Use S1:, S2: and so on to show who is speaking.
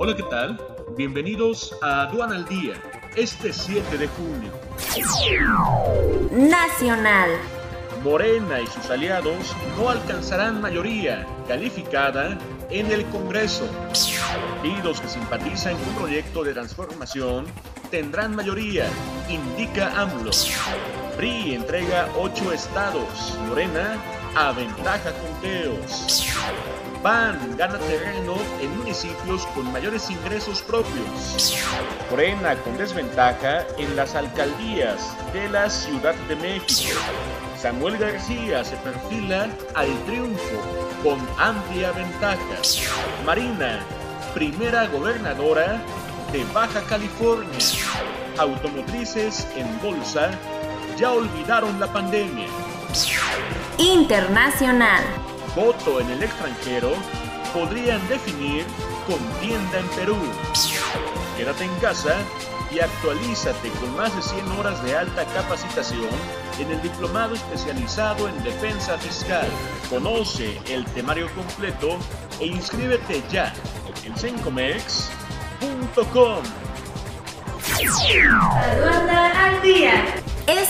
S1: Hola, ¿qué tal? Bienvenidos a Aduana al Día, este 7 de junio.
S2: Nacional.
S1: Morena y sus aliados no alcanzarán mayoría calificada en el Congreso. Partidos que simpatizan con un proyecto de transformación tendrán mayoría, indica AMLO. PRI entrega ocho estados. Morena aventaja conteos. PAN gana terreno en municipios con mayores ingresos propios. Morena con desventaja en las alcaldías de la Ciudad de México. Samuel García se perfila al triunfo con amplia ventaja. Marina, primera gobernadora de Baja California. Automotrices en bolsa ya olvidaron la pandemia.
S2: Internacional.
S1: Voto en el extranjero podrían definir contienda en Perú. Quédate en casa y actualízate con más de 100 horas de alta capacitación en el diplomado especializado en defensa fiscal. Conoce el temario completo e inscríbete ya en sencomex.com.